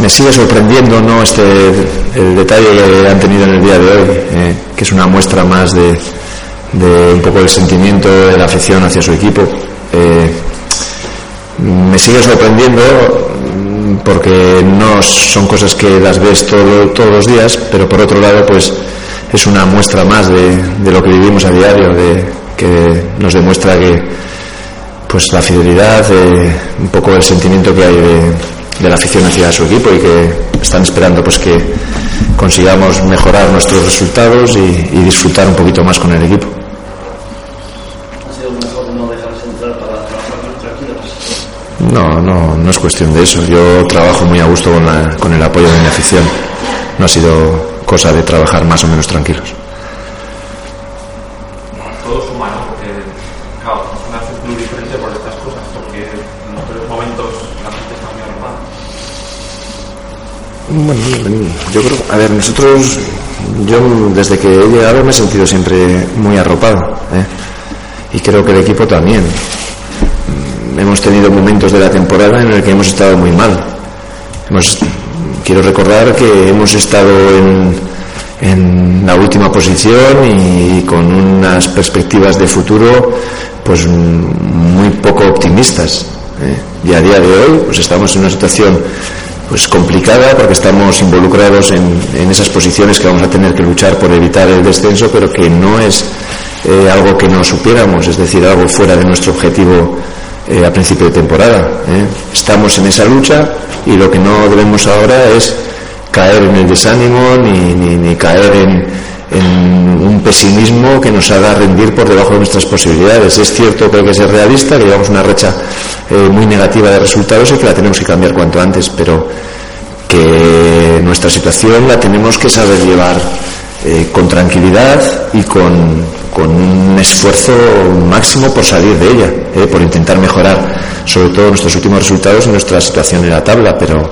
me sigue sorprendiendo ¿no? este el detalle que han tenido en el día de hoy, eh, que es una muestra más de, un poco el sentimiento de la afición hacia su equipo. Eh, me sigue sorprendiendo porque no son cosas que las ves todos los días, pero por otro lado, pues es una muestra más de, lo que vivimos a diario, de, que nos demuestra que pues la fidelidad, un poco el sentimiento que hay de, de la afición hacia su equipo y que están esperando pues que consigamos mejorar nuestros resultados y, disfrutar un poquito más con el equipo. No, no, no es cuestión de eso. Yo trabajo muy a gusto con, con el apoyo de mi afición. No ha sido cosa de trabajar más o menos tranquilos. Bueno, yo creo, a ver, nosotros, yo desde que he llegado me he sentido siempre muy arropado, ¿eh? y creo que el equipo también. Mm, hemos tenido momentos de la temporada en el que hemos estado muy mal. Hemos, quiero recordar que hemos estado en, en la última posición y con unas perspectivas de futuro pues muy poco optimistas. ¿eh? Y a día de hoy pues estamos en una situación pues complicada porque estamos involucrados en, esas posiciones que vamos a tener que luchar por evitar el descenso, pero que no es eh, algo que no supiéramos, es decir, algo fuera de nuestro objetivo eh, a principio de temporada. ¿eh? Estamos en esa lucha y lo que no debemos ahora es caer en el desánimo ni, ni, caer en, en, un pesimismo que nos haga rendir por debajo de nuestras posibilidades. Es cierto que hay que ser realista, que llevamos una racha eh, muy negativa de resultados y que la tenemos que cambiar cuanto antes, pero que nuestra situación la tenemos que saber llevar eh, con tranquilidad y con, con, un esfuerzo máximo por salir de ella, eh, por intentar mejorar sobre todo nuestros últimos resultados y nuestra situación en la tabla, pero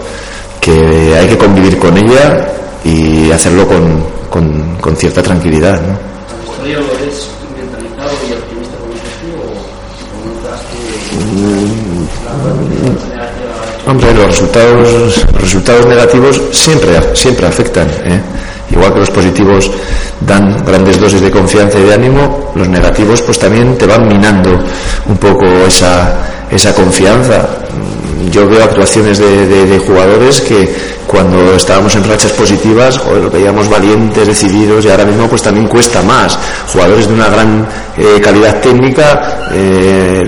que hay que convivir con ella y hacerlo con, con, con cierta tranquilidad. ¿no? Hombre, los resultados, resultados negativos siempre, siempre afectan. ¿eh? Igual que los positivos dan grandes dosis de confianza y de ánimo, los negativos pues también te van minando un poco esa, esa confianza yo veo actuaciones de, jugadores que cuando estábamos en rachas positivas, joder, lo veíamos valientes, decididos y ahora mismo pues también cuesta más. Jugadores de una gran eh, calidad técnica, eh,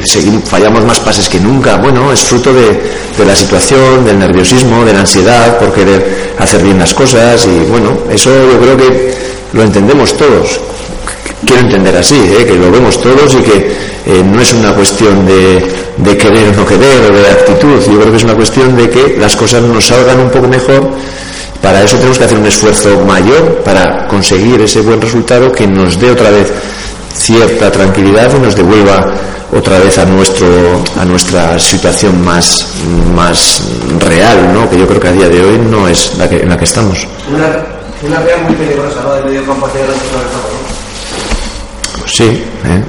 fallamos más pases que nunca. Bueno, es fruto de, la situación, del nerviosismo, de la ansiedad por querer hacer bien las cosas y bueno, eso yo creo que lo entendemos todos quiero entender así, ¿eh? que lo vemos todos y que eh, no es una cuestión de, de, querer o no querer o de actitud, yo creo que es una cuestión de que las cosas nos salgan un poco mejor. Para eso tenemos que hacer un esfuerzo mayor para conseguir ese buen resultado que nos dé otra vez cierta tranquilidad y nos devuelva otra vez a nuestro a nuestra situación más más real, ¿no? Que yo creo que a día de hoy no es la que, en la que estamos. Una, una real muy peligrosa, ¿no? De medio campo hacia adelante Sí, ¿eh?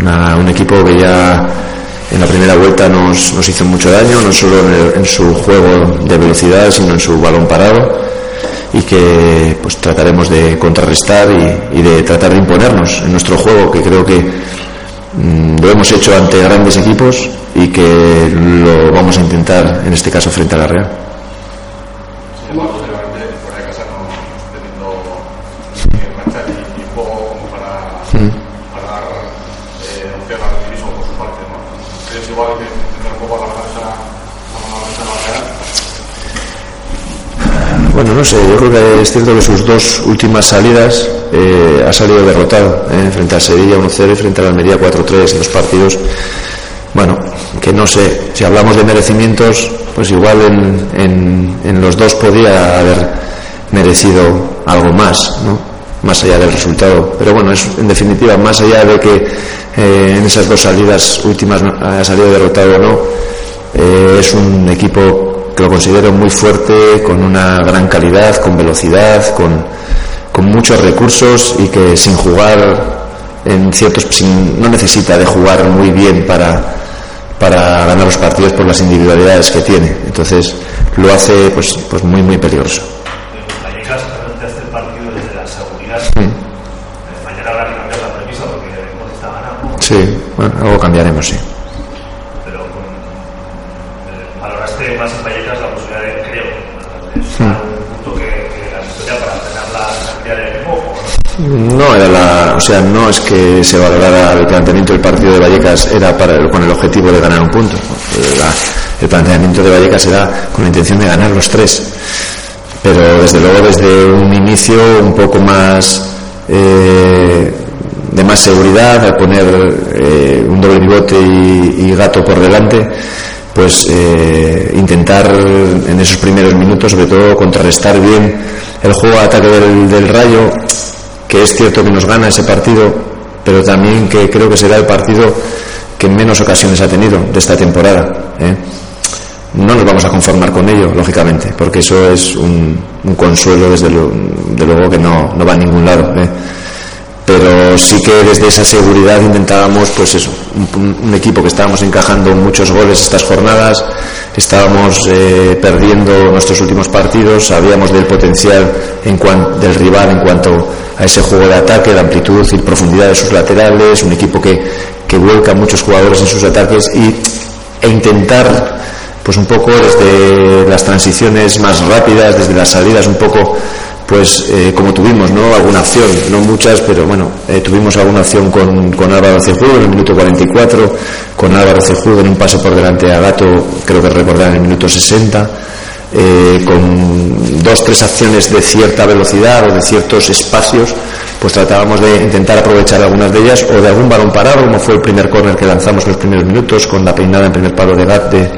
Un equipo que ya en la primera vuelta nos, hizo mucho daño, no solo en, su juego de velocidad, sino en su balón parado y que pues trataremos de contrarrestar y, de tratar de imponernos en nuestro juego, que creo que mm, lo hemos hecho ante grandes equipos y que lo vamos a intentar en este caso frente a la Real. Bueno, no sé, yo creo que es cierto que sus dos últimas salidas eh, ha salido derrotado, eh, frente a Sevilla 1-0 y frente a la Almería 4-3 en los partidos. Bueno, que no sé, si hablamos de merecimientos, pues igual en, en, los dos podía haber merecido algo más, ¿no? Más allá del resultado. Pero bueno, es en definitiva, más allá de que eh, en esas dos salidas últimas haya salido derrotado o no, es un equipo que lo considero muy fuerte, con una gran calidad, con velocidad, con, con muchos recursos y que sin jugar en ciertos no necesita de jugar muy bien para para ganar los partidos por las individualidades que tiene. Entonces lo hace pues, pues muy, muy peligroso. Vallecas planteaste el partido desde la seguridad. Mañana habrá que cambiar la premisa porque Hemos está ganando. Sí, bueno, algo cambiaremos, sí. Pero con, eh, valoraste más en Vallecas la posibilidad de, creo, usar un punto que, que la historia para tener la cantidad de equipo. No era la, o sea, no es que se valorara el planteamiento del partido de Vallecas era para con el objetivo de ganar un punto. La- el planteamiento de Vallecas era con la intención de ganar los tres. Pero desde luego desde un inicio un poco más eh, de más seguridad, al poner eh, un doble pivote y, gato por delante, pues eh, intentar en esos primeros minutos, sobre todo, contrarrestar bien el juego de ataque del, del Rayo, que es cierto que nos gana ese partido, pero también que creo que será el partido que menos ocasiones ha tenido de esta temporada. ¿eh? No nos vamos a conformar con ello, lógicamente, porque eso es un, consuelo, desde, lo- de luego, que no, no va a ningún lado. ¿eh? Pero sí que desde esa seguridad intentábamos, pues eso, un, equipo que estábamos encajando muchos goles estas jornadas, estábamos eh, perdiendo nuestros últimos partidos, sabíamos del potencial en del rival en cuanto a ese juego de ataque, la amplitud y profundidad de sus laterales, un equipo que, que vuelca a muchos jugadores en sus ataques y, e intentar pues un poco desde las transiciones más rápidas, desde las salidas un poco pues eh, como tuvimos, ¿no? Alguna acción, no muchas, pero bueno, eh, tuvimos alguna acción con, con Álvaro Cejudo en el minuto 44, con Álvaro Cejudo en un pase por delante a Gato, creo que recordar en el minuto 60, eh, con dos, tres acciones de cierta velocidad o de ciertos espacios, pues tratábamos de intentar aprovechar algunas de ellas o de algún balón parado, como fue el primer córner que lanzamos en los primeros minutos, con la peinada en primer palo de Gat de,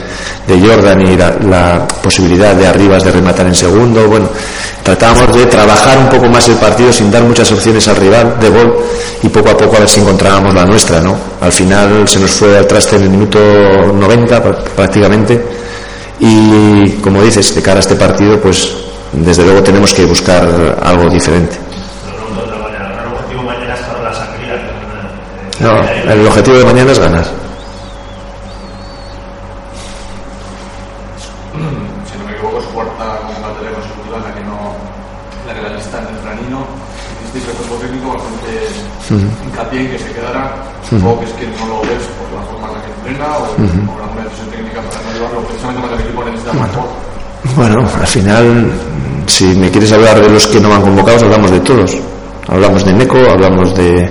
Jordan y la, la posibilidad de Arribas de rematar en segundo. Bueno, tratábamos de trabajar un poco más el partido sin dar muchas opciones al rival de gol y poco a poco a ver si encontrábamos la nuestra, ¿no? Al final se nos fue al traste en el minuto 90 pr- prácticamente y como dices, de cara a este partido, pues desde luego tenemos que buscar algo diferente. Lo pregunto de otra manera. ¿El gran objetivo mañana es para la sangría? que, eh, No, el objetivo de mañana es ganar. si no me equivoco, es cuarta convocatoria consecutiva en la que no en la que la lista tempranino hicisteis el cuerpo técnico bastante hincapié en que se quedara supongo que es que no lo ves por la forma en la que entrena o por alguna decisión técnica para no llevarlo precisamente cuando el equipo necesita más Bueno, al final, si me quieres hablar de los que no van convocados, hablamos de todos. Hablamos de Neco, hablamos de,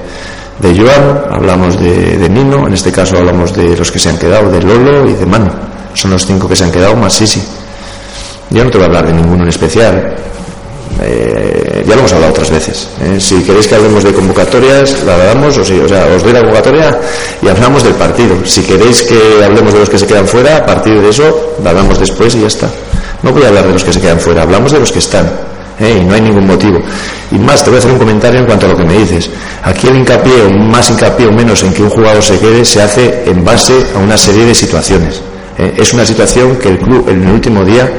de Joan, hablamos de, de Nino, en este caso hablamos de los que se han quedado, de Lolo y de Manu. Son los cinco que se han quedado, más Sisi. Yo no te voy a hablar de ninguno en especial. Eh, ya lo hemos hablado otras veces. ¿eh? Si queréis que hablemos de convocatorias, la damos, o, si- o sea, os doy la convocatoria y hablamos del partido. Si queréis que hablemos de los que se quedan fuera, a partir de eso, la hablamos después y ya está. No voy a hablar de los que se quedan fuera, hablamos de los que están. ¿Eh? Y no hay ningún motivo. Y más, te voy a hacer un comentario en cuanto a lo que me dices. Aquí el hincapié, o más hincapié o menos en que un jugador se quede, se hace en base a una serie de situaciones. ¿eh? Es una situación que el club en el último día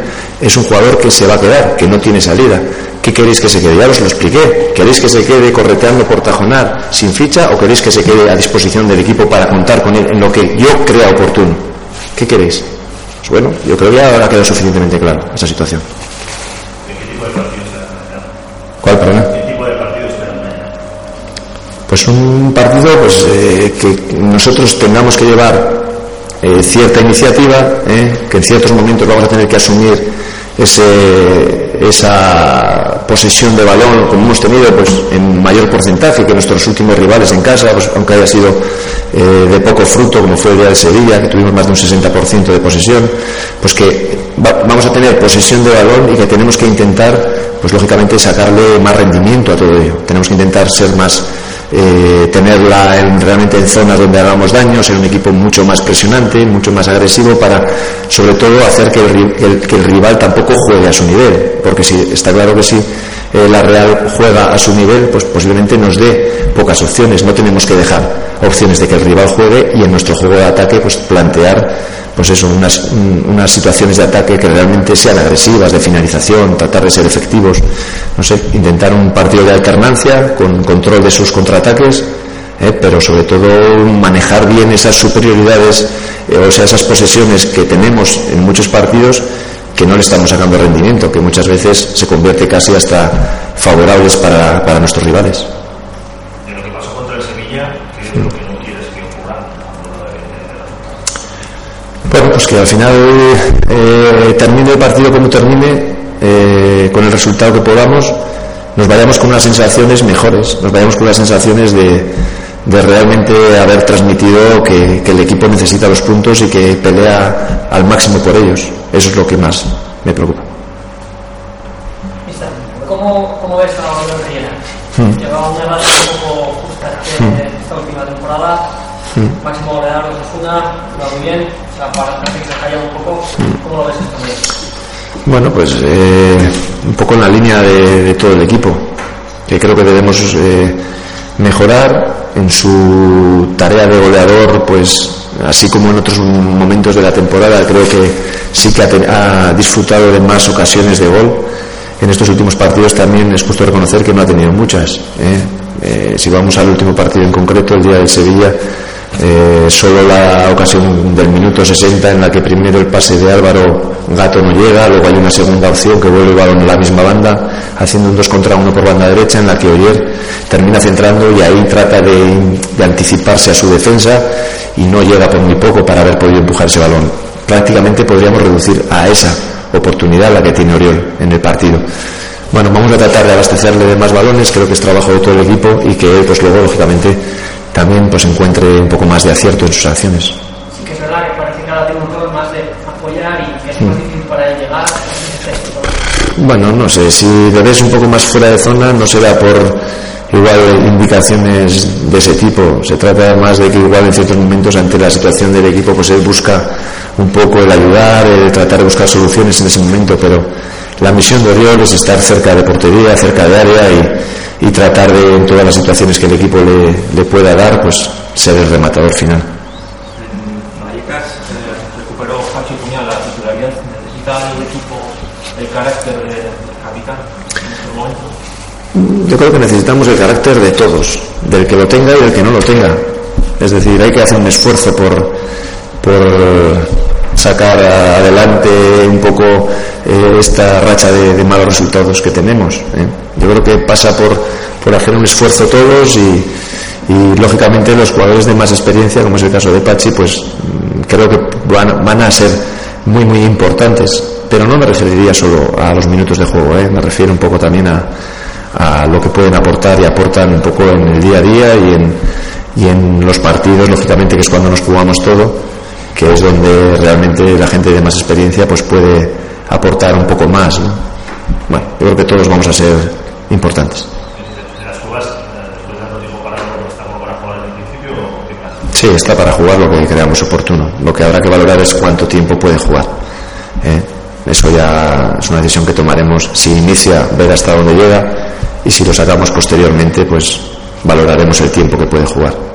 es un jugador que se va a quedar, que no tiene salida. ¿Qué queréis que se quede? Ya os lo expliqué. ¿Queréis que se quede correteando por tajonar sin ficha o queréis que se quede a disposición del equipo para contar con él en lo que yo crea oportuno? ¿Qué queréis? Pues bueno, yo creo que ya habrá quedado suficientemente claro esa situación. Pues un partido pues, eh, que nosotros tengamos que llevar eh, cierta iniciativa, eh, que en ciertos momentos vamos a tener que asumir ese, esa posesión de balón como hemos tenido pues, en mayor porcentaje que nuestros últimos rivales en casa, pues, aunque haya sido eh, de poco fruto como fue el día de Sevilla, que tuvimos más de un 60% de posesión, pues que va- vamos a tener posesión de balón y que tenemos que intentar, pues lógicamente, sacarle más rendimiento a todo ello. Tenemos que intentar ser más eh, tenerla en- realmente en zonas donde hagamos daño, ser un equipo mucho más presionante, mucho más agresivo para, sobre todo, hacer que el, que el rival tampoco juegue a su nivel, porque si está claro que si eh, la Real juega a su nivel, pues posiblemente nos dé pocas opciones. No tenemos que dejar opciones de que el rival juegue y en nuestro juego de ataque, pues plantear pues eso, unas, un- unas situaciones de ataque que realmente sean agresivas, de finalización, tratar de ser efectivos, no sé, intentar un partido de alternancia con control de sus contraataques, ¿eh? pero sobre todo manejar bien esas superioridades o sea, esas posesiones que tenemos en muchos partidos que no le estamos sacando rendimiento, que muchas veces se convierte casi hasta favorables para, para nuestros rivales. De lo que pasó contra el Sevilla, ¿qué es lo que no quieres que ocurra? Bueno, pues que al final eh, termine el partido como termine, eh, con el resultado que podamos, nos vayamos con unas sensaciones mejores, nos vayamos con las sensaciones de, de realmente haber transmitido que, que, el equipo necesita los puntos y que pelea al máximo por ellos. Eso es lo que más me preocupa. ¿Cómo, cómo ves a la rellena? Hmm. Llevaba una racha un poco justa este, hmm. esta última temporada. Hmm. Máximo goleador de Osasuna, va muy bien. ¿Cómo lo ves? Bueno, pues eh, un poco en la línea de, todo el equipo, que creo que debemos eh, mejorar en su tarea de goleador, pues así como en otros momentos de la temporada, creo que sí que ha, ha disfrutado de más ocasiones de gol. En estos últimos partidos también es justo reconocer que no ha tenido muchas. ¿eh? Eh, si vamos al último partido en concreto, el día del Sevilla, eh, solo la ocasión del minuto 60 en la que primero el pase de Álvaro Gato no llega, luego hay una segunda opción que vuelve el balón a la misma banda, haciendo un 2 contra 1 por banda derecha en la que Oyer termina centrando y ahí trata de, de anticiparse a su defensa y no llega por muy poco para haber podido empujar ese balón. Prácticamente podríamos reducir a esa oportunidad la que tiene Oriol en el partido. Bueno, vamos a tratar de abastecerle de más balones, creo que es trabajo de todo el equipo y que él, pues luego, lógicamente, también pues encuentre un poco más de acierto en sus acciones. Sí que es verdad que parece que ahora tiene un rol más de apoyar y que es más difícil para él llegar. Bueno, no sé, si le ves un poco más fuera de zona, no será por igual indicaciones de ese tipo. Se trata más de que igual en ciertos momentos ante la situación del equipo pues él busca un poco el ayudar, el tratar de buscar soluciones en ese momento, pero la misión de Oriol es estar cerca de portería, cerca de área y, y tratar de en todas las situaciones que el equipo le, le pueda dar, pues ser el rematador final. Vallecas eh, recuperó Puñal la titularidad. ¿Necesita el equipo el carácter de capitán en este momento? Yo creo que necesitamos el carácter de todos, del que lo tenga y del que no lo tenga. Es decir, hay que hacer un esfuerzo por, por sacar adelante un poco eh, esta racha de, malos resultados que tenemos. ¿eh? Yo creo que pasa por, por hacer un esfuerzo todos y, lógicamente los jugadores de más experiencia, como es el caso de Pachi, pues creo que van, van a ser muy muy importantes. Pero no me referiría solo a los minutos de juego, ¿eh? me refiero un poco también a, a lo que pueden aportar y aportan un poco en el día a día y en, y en los partidos, lógicamente, que es cuando nos jugamos todo, que es donde realmente la gente de más experiencia pues puede aportar un poco más. ¿no? Bueno, yo creo que todos vamos a ser importantes. Sí, está para jugar lo que creamos oportuno. Lo que habrá que valorar es cuánto tiempo puede jugar. ¿eh? Eso ya es una decisión que tomaremos si inicia, ver hasta dónde llega y si lo sacamos posteriormente, pues valoraremos el tiempo que puede jugar.